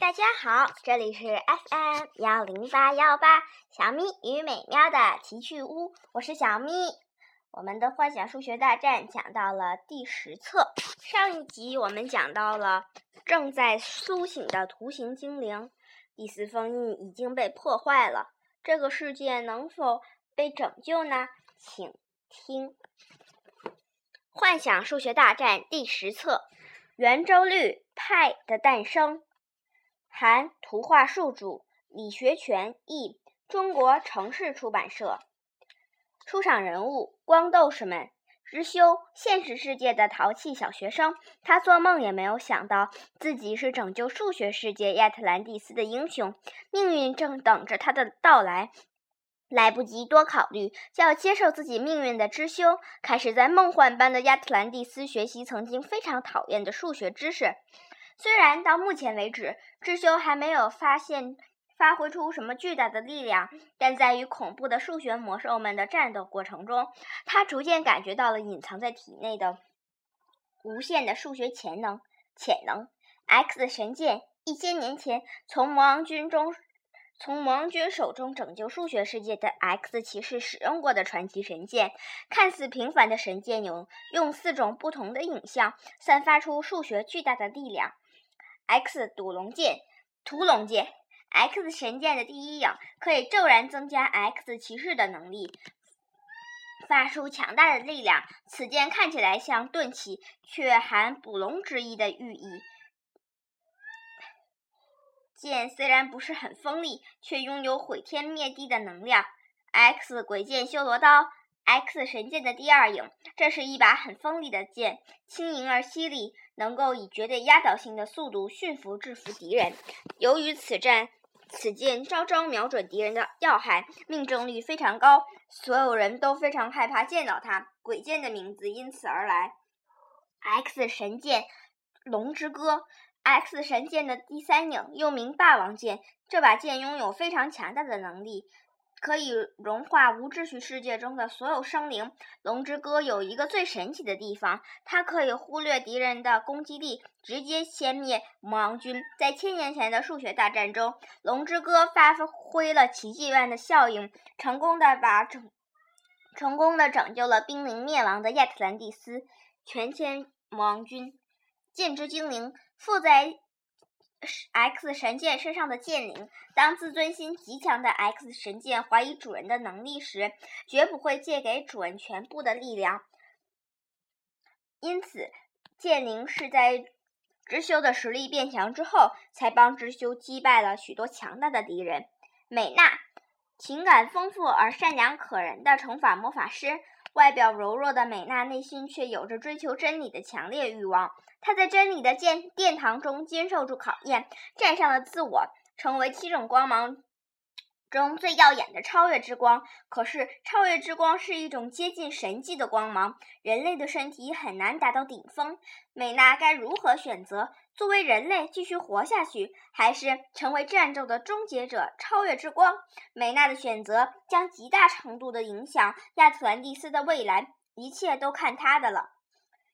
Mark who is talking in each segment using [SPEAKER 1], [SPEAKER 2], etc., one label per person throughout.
[SPEAKER 1] 大家好，这里是 FM 幺零八幺八小咪与美妙的奇趣屋，我是小咪。我们的幻想数学大战讲到了第十册，上一集我们讲到了正在苏醒的图形精灵，第四封印已经被破坏了，这个世界能否被拯救呢？请听《幻想数学大战》第十册：圆周率派的诞生。含图画树主李学全译，中国城市出版社。出场人物：光斗士们。知修，现实世界的淘气小学生，他做梦也没有想到自己是拯救数学世界亚特兰蒂斯的英雄，命运正等着他的到来。来不及多考虑，就要接受自己命运的知修，开始在梦幻般的亚特兰蒂斯学习曾经非常讨厌的数学知识。虽然到目前为止，智修还没有发现发挥出什么巨大的力量，但在与恐怖的数学魔兽们的战斗过程中，他逐渐感觉到了隐藏在体内的无限的数学潜能。潜能，X 神剑，一千年前从魔王军中从魔王军手中拯救数学世界的 X 骑士使用过的传奇神剑。看似平凡的神剑，有用四种不同的影像散发出数学巨大的力量。X 赌龙剑、屠龙剑，X 神剑的第一影可以骤然增加 X 骑士的能力，发出强大的力量。此剑看起来像钝器，却含捕龙之意的寓意。剑虽然不是很锋利，却拥有毁天灭地的能量。X 鬼剑修罗刀。X 神剑的第二影，这是一把很锋利的剑，轻盈而犀利，能够以绝对压倒性的速度驯服制服敌人。由于此战，此剑招招瞄准敌人的要害，命中率非常高，所有人都非常害怕见到它。鬼剑的名字因此而来。X 神剑龙之歌，X 神剑的第三影又名霸王剑，这把剑拥有非常强大的能力。可以融化无秩序世界中的所有生灵。龙之歌有一个最神奇的地方，它可以忽略敌人的攻击力，直接歼灭魔王军。在千年前的数学大战中，龙之歌发挥了奇迹般的效应，成功的把拯成功的拯救了濒临灭亡的亚特兰蒂斯，全歼魔王军。剑之精灵附在。X 神剑身上的剑灵，当自尊心极强的 X 神剑怀疑主人的能力时，绝不会借给主人全部的力量。因此，剑灵是在知修的实力变强之后，才帮知修击败了许多强大的敌人。美娜，情感丰富而善良可人的惩罚魔法师。外表柔弱的美娜，内心却有着追求真理的强烈欲望。他在真理的殿殿堂中经受住考验，战胜了自我，成为七种光芒。中最耀眼的超越之光，可是超越之光是一种接近神迹的光芒，人类的身体很难达到顶峰。美娜该如何选择？作为人类继续活下去，还是成为战斗的终结者？超越之光，美娜的选择将极大程度地影响亚特兰蒂斯的未来，一切都看她的了。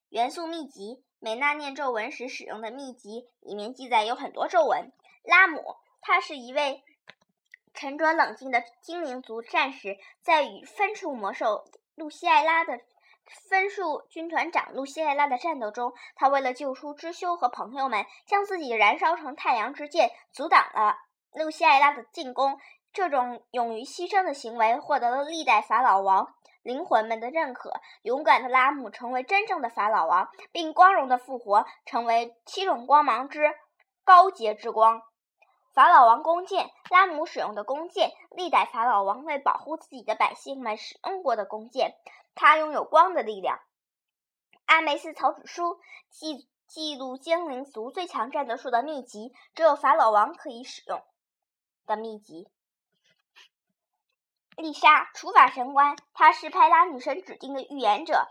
[SPEAKER 1] 元素秘籍，美娜念咒文时使用的秘籍，里面记载有很多咒文。拉姆，他是一位。沉着冷静的精灵族战士，在与分数魔兽露西艾拉的分数军团长露西艾拉的战斗中，他为了救出知修和朋友们，将自己燃烧成太阳之剑，阻挡了露西艾拉的进攻。这种勇于牺牲的行为获得了历代法老王灵魂们的认可。勇敢的拉姆成为真正的法老王，并光荣的复活，成为七种光芒之高洁之光。法老王弓箭，拉姆使用的弓箭，历代法老王为保护自己的百姓们使用过的弓箭。它拥有光的力量。阿梅斯草纸书记记录精灵族最强战斗术的秘籍，只有法老王可以使用的秘籍。丽莎，除法神官，她是派拉女神指定的预言者。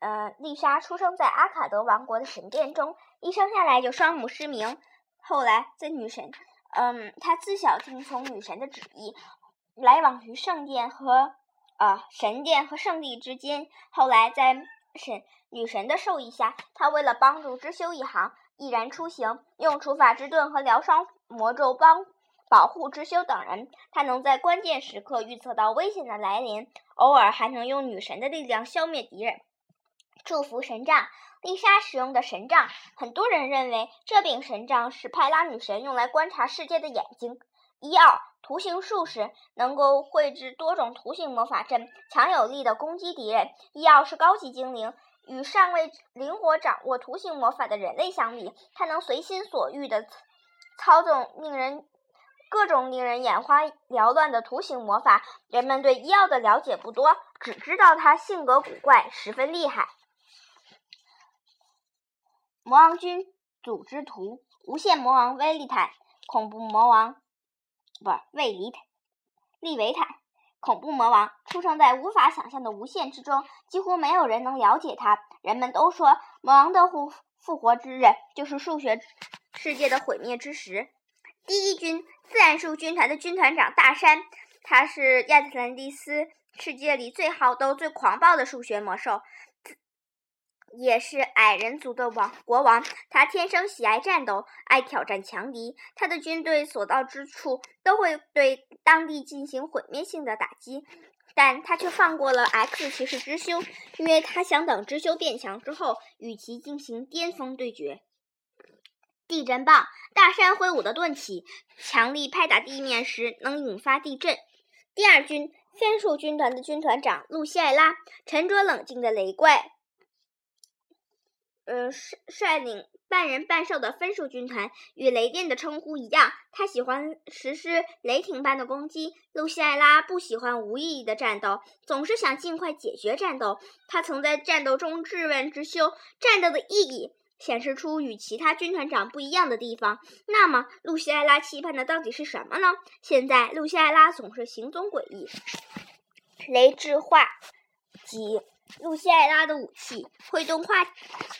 [SPEAKER 1] 呃，丽莎出生在阿卡德王国的神殿中，一生下来就双目失明。后来，在女神，嗯，她自小听从女神的旨意，来往于圣殿和呃神殿和圣地之间。后来，在神女神的授意下，她为了帮助知修一行，毅然出行，用除法之盾和疗伤魔咒帮保护之修等人。他能在关键时刻预测到危险的来临，偶尔还能用女神的力量消灭敌人。祝福神杖，丽莎使用的神杖，很多人认为这柄神杖是派拉女神用来观察世界的眼睛。一二图形术士能够绘制多种图形魔法阵，强有力的攻击敌人。一二是高级精灵，与尚未灵活掌握图形魔法的人类相比，他能随心所欲地操纵令人各种令人眼花缭乱的图形魔法。人们对伊奥的了解不多，只知道他性格古怪，十分厉害。魔王军组织图：无限魔王威利坦，恐怖魔王不是卫利坦，利维坦，恐怖魔王出生在无法想象的无限之中，几乎没有人能了解他。人们都说，魔王的复复活之日就是数学世界的毁灭之时。第一军自然数军团的军团长大山，他是亚特兰蒂斯世界里最好斗、最狂暴的数学魔兽。也是矮人族的王国王，他天生喜爱战斗，爱挑战强敌。他的军队所到之处都会对当地进行毁灭性的打击，但他却放过了 X 骑士之修，因为他想等之修变强之后与其进行巅峰对决。地震棒，大山挥舞的盾旗，强力拍打地面时能引发地震。第二军分数军团的军团长露西艾拉，沉着冷静的雷怪。呃，率率领半人半兽的分数军团，与雷电的称呼一样，他喜欢实施雷霆般的攻击。露西艾拉不喜欢无意义的战斗，总是想尽快解决战斗。他曾在战斗中质问之修：战斗的意义显示出与其他军团长不一样的地方。那么，露西艾拉期盼的到底是什么呢？现在，露西艾拉总是行踪诡异。雷之化及。露西艾拉的武器挥动画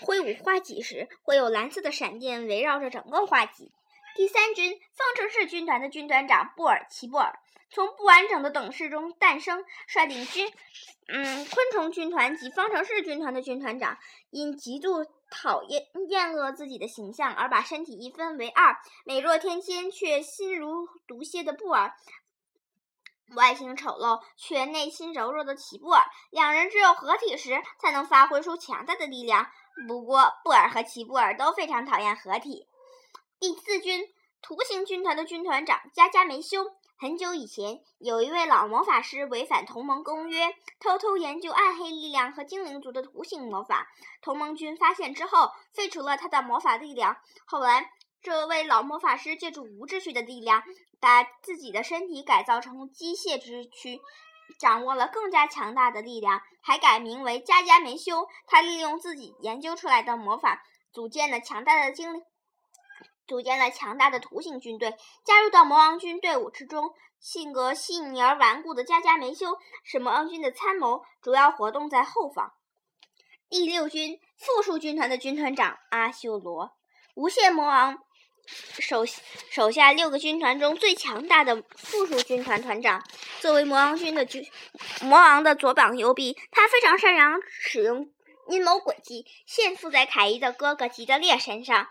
[SPEAKER 1] 挥舞画戟时，会有蓝色的闪电围绕着整个画戟。第三军方程式军团的军团长布尔奇布尔从不完整的等式中诞生，率领军嗯昆虫军团及方程式军团的军团长，因极度讨厌厌恶自己的形象而把身体一分为二。美若天仙却心如毒蝎的布尔。外形丑陋却内心柔弱的齐布尔，两人只有合体时才能发挥出强大的力量。不过，布尔和齐布尔都非常讨厌合体。第四军图形军团的军团长加加梅修。很久以前，有一位老魔法师违反同盟公约，偷偷研究暗黑力量和精灵族的图形魔法。同盟军发现之后，废除了他的魔法力量。后来，这位老魔法师借助无秩序的力量。把自己的身体改造成机械之躯，掌握了更加强大的力量，还改名为加加梅修。他利用自己研究出来的魔法，组建了强大的精灵，组建了强大的图形军队，加入到魔王军队伍之中。性格细腻而顽固的加加梅修是魔王军的参谋，主要活动在后方。第六军复数军团的军团长阿修罗，无限魔王。手手下六个军团中最强大的附属军团团长，作为魔王军的军魔王的左膀右臂，他非常擅长使用阴谋诡计，献附在凯伊的哥哥吉德烈身上。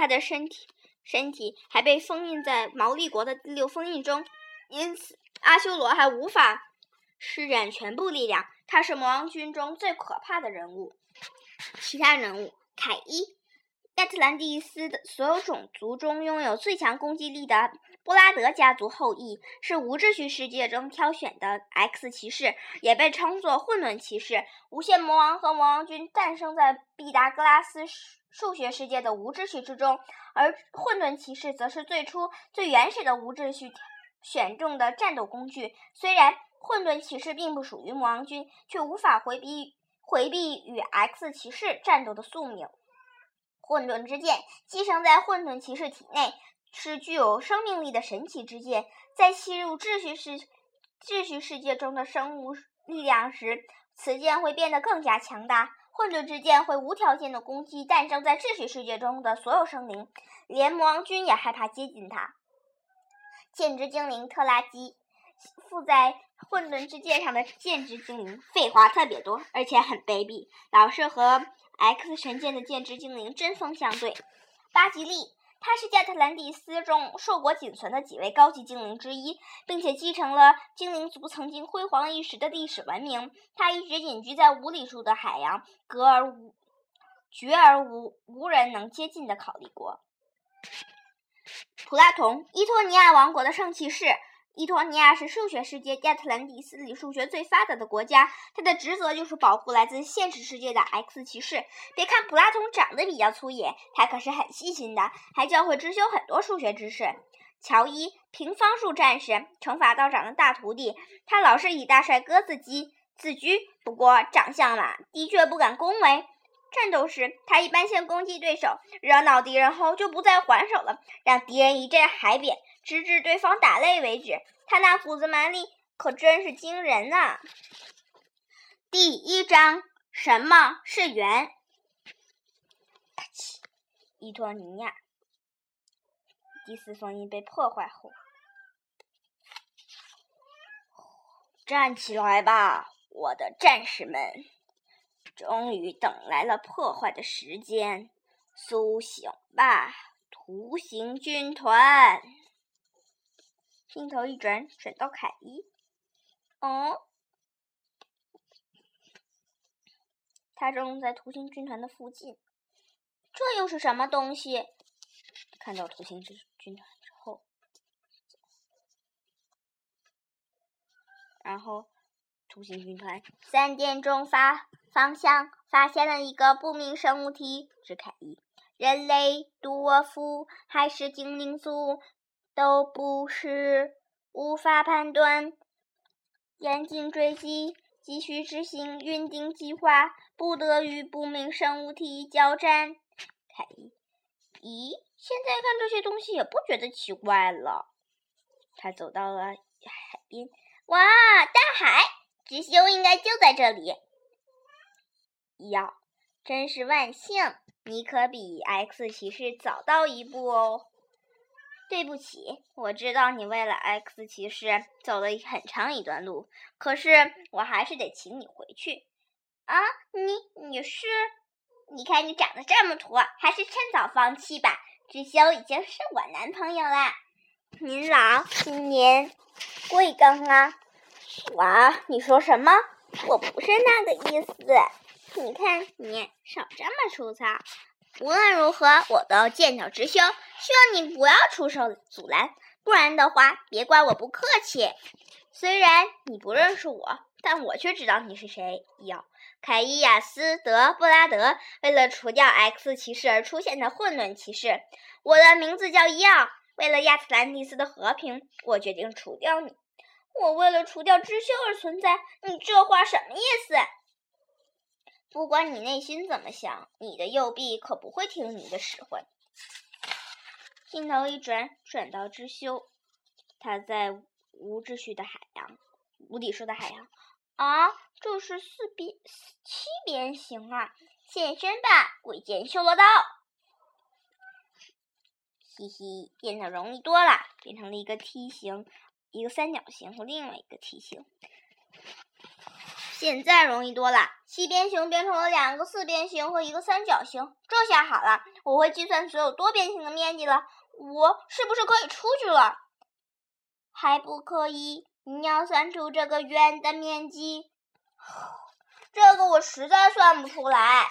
[SPEAKER 1] 他的身体身体还被封印在毛利国的第六封印中，因此阿修罗还无法施展全部力量。他是魔王军中最可怕的人物。其他人物，凯伊。亚特兰蒂斯的所有种族中拥有最强攻击力的布拉德家族后裔，是无秩序世界中挑选的 X 骑士，也被称作混沌骑士。无限魔王和魔王军诞生在毕达哥拉斯数学世界的无秩序之中，而混沌骑士则是最初最原始的无秩序选中的战斗工具。虽然混沌骑士并不属于魔王军，却无法回避回避与 X 骑士战斗的宿命。混沌之剑寄生在混沌骑士体内，是具有生命力的神奇之剑。在吸入秩序世秩序世界中的生物力量时，此剑会变得更加强大。混沌之剑会无条件的攻击诞生在秩序世界中的所有生灵，连魔王军也害怕接近它。剑之精灵特拉基，附在混沌之剑上的剑之精灵，废话特别多，而且很卑鄙，老是和。X 神剑的剑之精灵针锋相对，巴吉利。他是亚特兰蒂斯中硕果仅存的几位高级精灵之一，并且继承了精灵族曾经辉煌一时的历史文明。他一直隐居在无里数的海洋，隔而无绝而无无人能接近的考利国。普拉同，伊托尼亚王国的圣骑士。伊托尼亚是数学世界亚特兰蒂斯里数学最发达的国家，他的职责就是保护来自现实世界的 X 骑士。别看普拉通长得比较粗野，他可是很细心的，还教会知修很多数学知识。乔伊，平方数战士，乘法道长的大徒弟，他老是以大帅哥自居，自居。不过长相嘛，的确不敢恭维。战斗时，他一般先攻击对手，惹恼敌人后就不再还手了，让敌人一阵海扁，直至对方打累为止。他那股子蛮力可真是惊人呐！第一章：什么是圆？伊托尼亚第四封印被破坏后，站起来吧，我的战士们！终于等来了破坏的时间，苏醒吧，图形军团！镜头一转，转到凯伊。哦，他正在图形军团的附近。这又是什么东西？看到图形之军团之后，然后图形军团三点钟发。方向发现了一个不明生物体，是凯伊。人类、多夫还是精灵族都不是，无法判断。严禁追击，继续执行预定计划，不得与不明生物体交战。凯伊，咦，现在看这些东西也不觉得奇怪了。他走到了海边，哇，大海！直修应该就在这里。呀，真是万幸！你可比 X 骑士早到一步哦。对不起，我知道你为了 X 骑士走了很长一段路，可是我还是得请你回去。啊，你你是？你看你长得这么土，还是趁早放弃吧。智修已经是我男朋友了。您老，今年贵庚啊？哇，你说什么？我不是那个意思。你看，你少这么粗糙。无论如何，我都要见到知修，希望你不要出手阻拦，不然的话，别怪我不客气。虽然你不认识我，但我却知道你是谁。要凯伊亚斯德布拉德，为了除掉 X 骑士而出现的混沌骑士。我的名字叫伊奥。为了亚特兰蒂斯的和平，我决定除掉你。我为了除掉知修而存在，你这话什么意思？不管你内心怎么想，你的右臂可不会听你的使唤。镜头一转，转到知修，他在无秩序的海洋，无底数的海洋。啊，这是四边、七边形啊！现身吧，鬼剑修罗刀！嘻嘻，变得容易多了，变成了一个梯形，一个三角形和另外一个梯形。现在容易多了，七边形变成了两个四边形和一个三角形。这下好了，我会计算所有多边形的面积了。我是不是可以出去了？还不可以，你要算出这个圆的面积。这个我实在算不出来。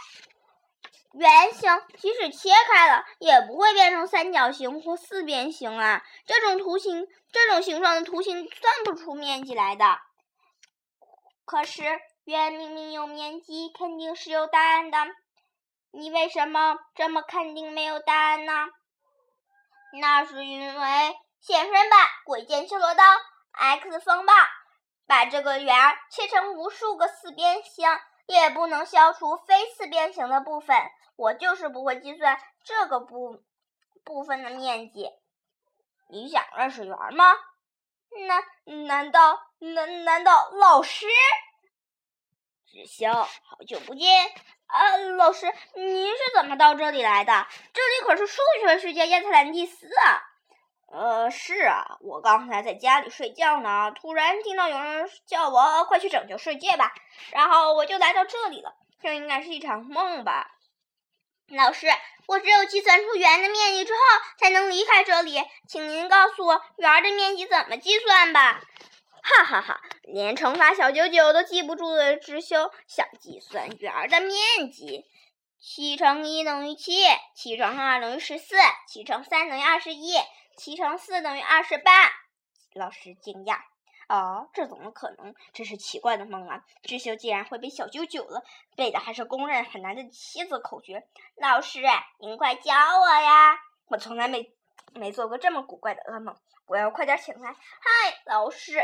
[SPEAKER 1] 圆形即使切开了，也不会变成三角形或四边形啊。这种图形，这种形状的图形算不出面积来的。可是圆明明有面积，肯定是有答案的。你为什么这么肯定没有答案呢？那是因为现身吧，鬼剑修罗刀，X 风暴，把这个圆切成无数个四边形，也不能消除非四边形的部分。我就是不会计算这个部部分的面积。你想认识圆吗？难难道难难道老师？智修，好久不见啊！老师，您是怎么到这里来的？这里可是数学世界亚特兰蒂斯啊！呃，是啊，我刚才在家里睡觉呢，突然听到有人叫我快去拯救世界吧，然后我就来到这里了。这应该是一场梦吧？老师，我只有计算出圆的面积之后，才能离开这里。请您告诉我圆的面积怎么计算吧。
[SPEAKER 2] 哈哈哈！连乘法小九九都记不住的智修，想计算圆的面积？
[SPEAKER 1] 七乘一等于七，七乘二等于十四，七乘三等于二十一，七乘四等于二十八。
[SPEAKER 2] 老师惊讶。哦，这怎么可能？真是奇怪的梦啊！智秀竟然会背小九九了，背的还是公认很难的七字口诀。
[SPEAKER 1] 老师，您快教我呀！
[SPEAKER 2] 我从来没没做过这么古怪的噩梦，我要快点醒来。
[SPEAKER 1] 嗨，老师！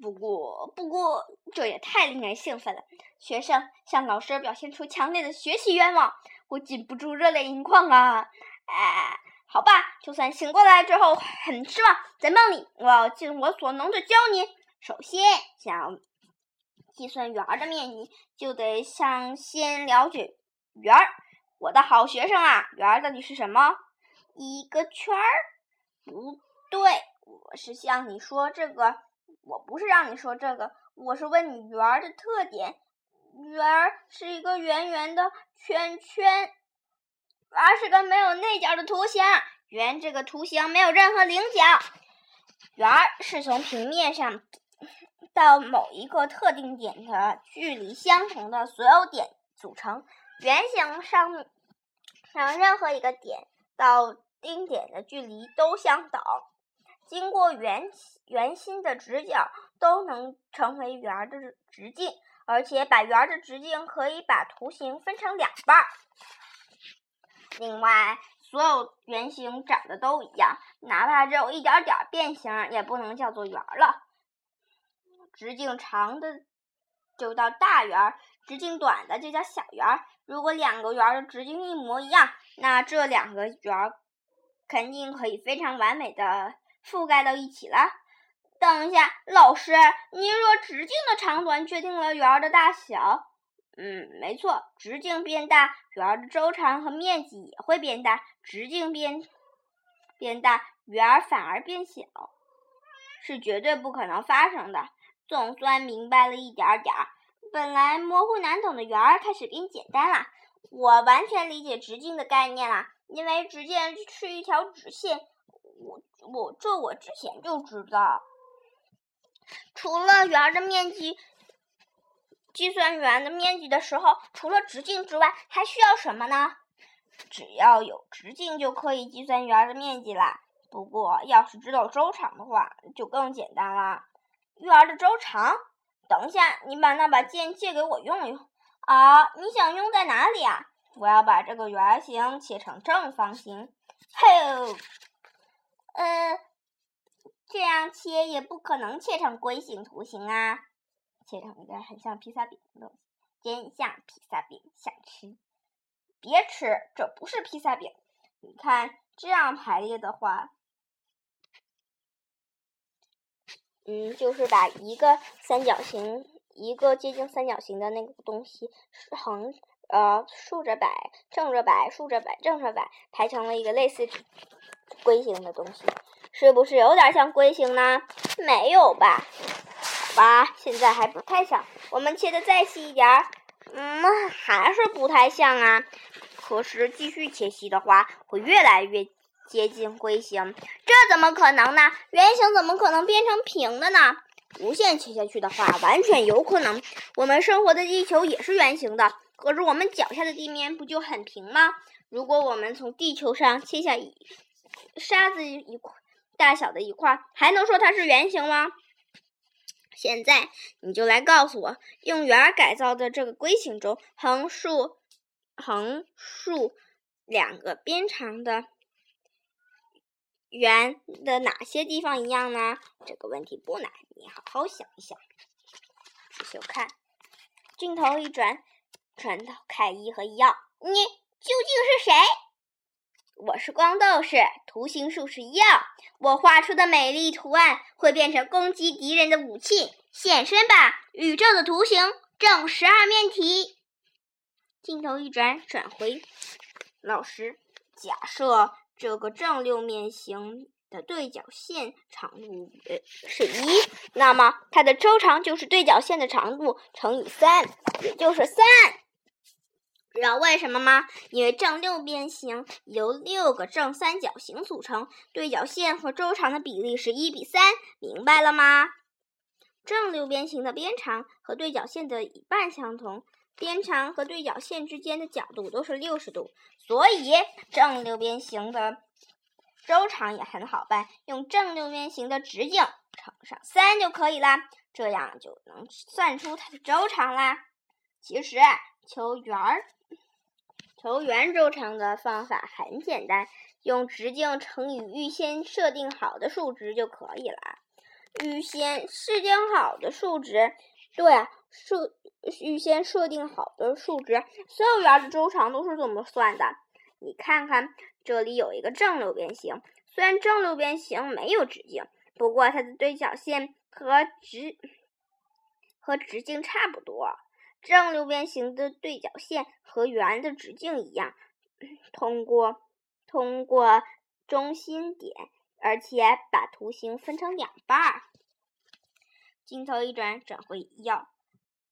[SPEAKER 2] 不过，不过，这也太令人兴奋了。学生向老师表现出强烈的学习愿望，我禁不住热泪盈眶啊！
[SPEAKER 1] 哎，好吧，就算醒过来之后很失望，在梦里我要尽我所能的教你。首先，想计算圆儿的面积，就得想先了解圆儿。我的好学生啊，圆儿到底是什么？一个圈儿？不对，我是向你说这个。我不是让你说这个，我是问你圆儿的特点。圆儿是一个圆圆的圈圈，而是个没有内角的图形。圆这个图形没有任何棱角。圆儿是从平面上。到某一个特定点的距离相同的所有点组成。圆形上上任何一个点到丁点的距离都相等。经过圆圆心的直角都能成为圆的直径，而且把圆的直径可以把图形分成两半儿。另外，所有圆形长得都一样，哪怕只有一点点变形，也不能叫做圆了。直径长的就叫大圆，直径短的就叫小圆。如果两个圆的直径一模一样，那这两个圆肯定可以非常完美的覆盖到一起了。等一下，老师，您说直径的长短决定了圆儿的大小？嗯，没错，直径变大，圆儿的周长和面积也会变大。直径变变大，圆儿反而变小，是绝对不可能发生的。总算明白了一点点儿，本来模糊难懂的圆儿开始变简单了。我完全理解直径的概念了，因为直径是一条直线。我我这我之前就知道。除了圆的面积，计算圆的面积的时候，除了直径之外，还需要什么呢？只要有直径就可以计算圆的面积啦。不过要是知道周长的话，就更简单了。圆的周长，等一下，你把那把剑借给我用用。啊，你想用在哪里啊？我要把这个圆形切成正方形。嘿，呃，这样切也不可能切成龟形图形啊，切成一个很像披萨饼的东西，真像披萨饼，想吃？别吃，这不是披萨饼。你看，这样排列的话。嗯，就是把一个三角形，一个接近三角形的那个东西横呃竖着摆，正着摆，竖着摆，正着摆，排成了一个类似龟形的东西，是不是有点像龟形呢？没有吧？好吧，现在还不太像。我们切的再细一点儿，嗯，还是不太像啊。可是继续切细的话，会越来越。接近龟形，这怎么可能呢？圆形怎么可能变成平的呢？无限切下去的话，完全有可能。我们生活的地球也是圆形的，可是我们脚下的地面不就很平吗？如果我们从地球上切下一沙子一块大小的一块，还能说它是圆形吗？现在你就来告诉我，用圆改造的这个龟形中，横竖横竖两个边长的。圆的哪些地方一样呢？这个问题不难，你好好想一想。仔细看，镜头一转，转到凯伊和伊奥，你究竟是谁？我是光斗士，图形术士伊奥。我画出的美丽图案会变成攻击敌人的武器。现身吧，宇宙的图形正十二面体。镜头一转，转回老师，假设。这个正六面形的对角线长度呃是一，那么它的周长就是对角线的长度乘以三，也就是三。知道为什么吗？因为正六边形由六个正三角形组成，对角线和周长的比例是一比三，明白了吗？正六边形的边长和对角线的一半相同，边长和对角线之间的角度都是六十度，所以正六边形的周长也很好办，用正六边形的直径乘上三就可以啦，这样就能算出它的周长啦。其实求圆儿。求圆周长的方法很简单，用直径乘以预先设定好的数值就可以了。预先设定好的数值，对啊，设预先设定好的数值，所有圆的周长都是这么算的。你看看，这里有一个正六边形，虽然正六边形没有直径，不过它的对角线和直和直径差不多。正六边形的对角线和圆的直径一样，通过通过中心点，而且把图形分成两半儿。镜头一转，转回要，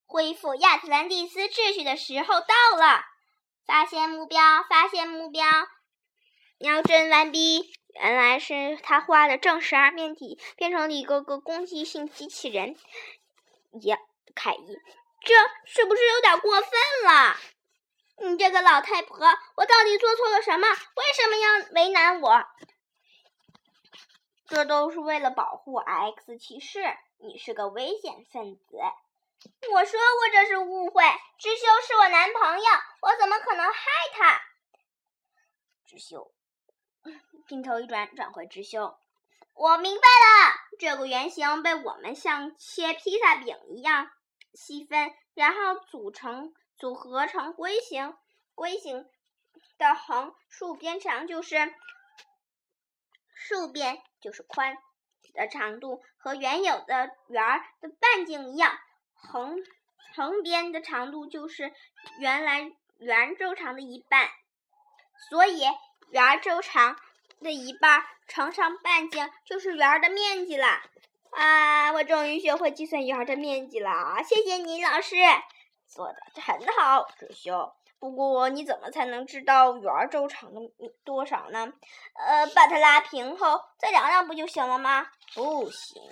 [SPEAKER 1] 恢复亚特兰蒂斯秩序的时候到了。发现目标，发现目标，瞄准完毕。原来是他画的正十二面体变成了一个个攻击性机器人。呀，凯伊。这是不是有点过分了？你这个老太婆，我到底做错了什么？为什么要为难我？这都是为了保护 X 骑士。你是个危险分子。我说过这是误会。知修是我男朋友，我怎么可能害他？知修，镜头一转，转回知修。我明白了，这个圆形被我们像切披萨饼一样。细分，然后组成组合成龟形。龟形的横竖边长就是竖边就是宽的长度，和原有的圆的半径一样。横横边的长度就是原来圆周长的一半，所以圆周长的一半乘上半径就是圆的面积了。啊！我终于学会计算圆的面积了，谢谢你，老师，做的很好，志修。不过你怎么才能知道圆周长的多少呢？呃，把它拉平后再量量不就行了吗？不行。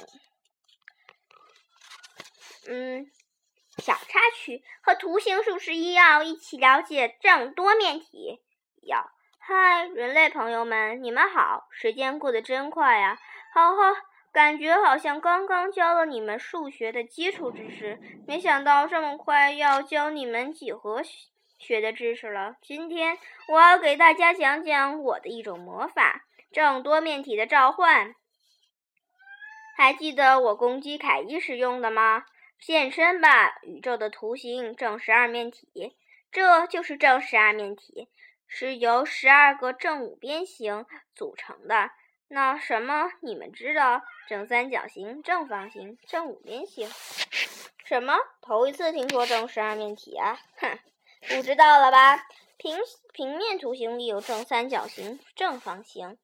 [SPEAKER 1] 嗯，小插曲和图形数十一要一起了解正多面体。要，嗨，人类朋友们，你们好！时间过得真快呀，好好。感觉好像刚刚教了你们数学的基础知识，没想到这么快要教你们几何学的知识了。今天我要给大家讲讲我的一种魔法——正多面体的召唤。还记得我攻击凯伊时用的吗？现身吧，宇宙的图形正十二面体，这就是正十二面体，是由十二个正五边形组成的。那什么？你们知道正三角形、正方形、正五边形？什么？头一次听说正十二面体啊！哼，不知道了吧？平平面图形里有正三角形、正方形、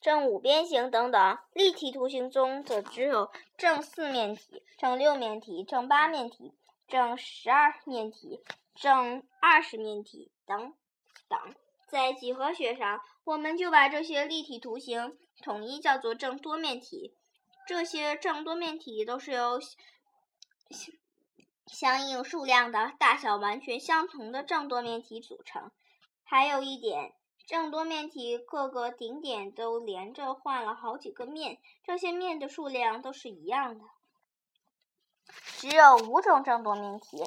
[SPEAKER 1] 正五边形等等，立体图形中则只有正四面体、正六面体、正八面体、正十二面体、正二十面体等等。在几何学上，我们就把这些立体图形统一叫做正多面体。这些正多面体都是由相应数量的大小完全相同的正多面体组成。还有一点，正多面体各个顶点都连着换了好几个面，这些面的数量都是一样的。只有五种正多面体。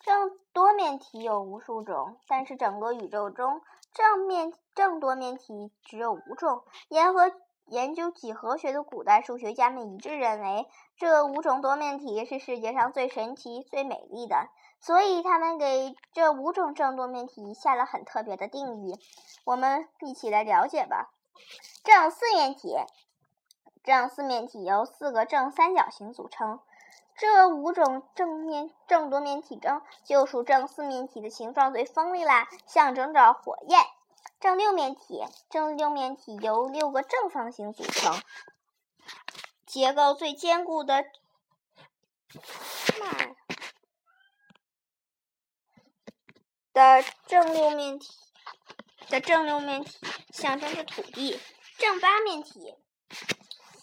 [SPEAKER 1] 正多面体有无数种，但是整个宇宙中正面正多面体只有五种。研和研究几何学的古代数学家们一致认为，这五种多面体是世界上最神奇、最美丽的，所以他们给这五种正多面体下了很特别的定义。我们一起来了解吧。正四面体，正四面体由四个正三角形组成。这五种正面正多面体中，就属正四面体的形状最锋利啦，象征着火焰。正六面体，正六面体由六个正方形组成，结构最坚固的。的正六面体的正六面体象征着土地，正八面体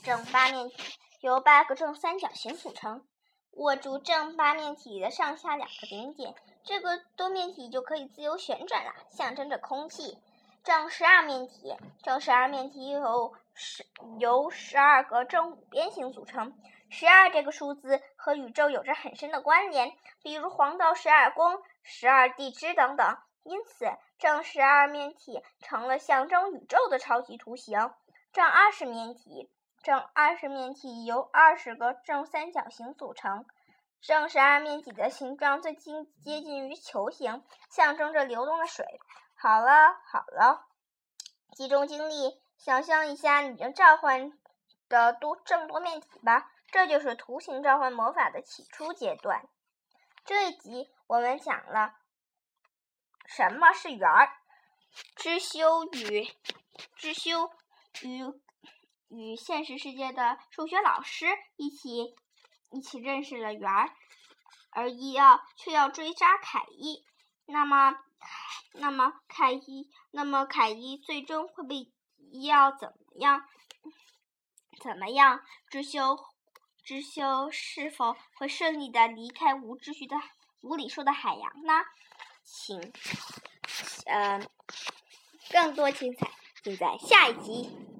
[SPEAKER 1] 正八面体由八个正三角形组成。握住正八面体的上下两个顶点，这个多面体就可以自由旋转了，象征着空气。正十二面体，正十二面体由十由十二个正五边形组成。十二这个数字和宇宙有着很深的关联，比如黄道十二宫、十二地支等等。因此，正十二面体成了象征宇宙的超级图形。正二十面体。正二十面体由二十个正三角形组成，正十二面体的形状最近接近于球形，象征着流动的水。好了好了，集中精力，想象一下你正召唤的多正多面体吧。这就是图形召唤魔法的起初阶段。这一集我们讲了什么是圆儿，知修与知修与。与现实世界的数学老师一起一起认识了圆儿，而伊奥却要追杀凯伊。那么，那么凯伊，那么凯伊最终会被伊奥怎么样？怎么样？知修，知修是否会顺利的离开无秩序的无理数的海洋呢？请，嗯，更多精彩尽在下一集。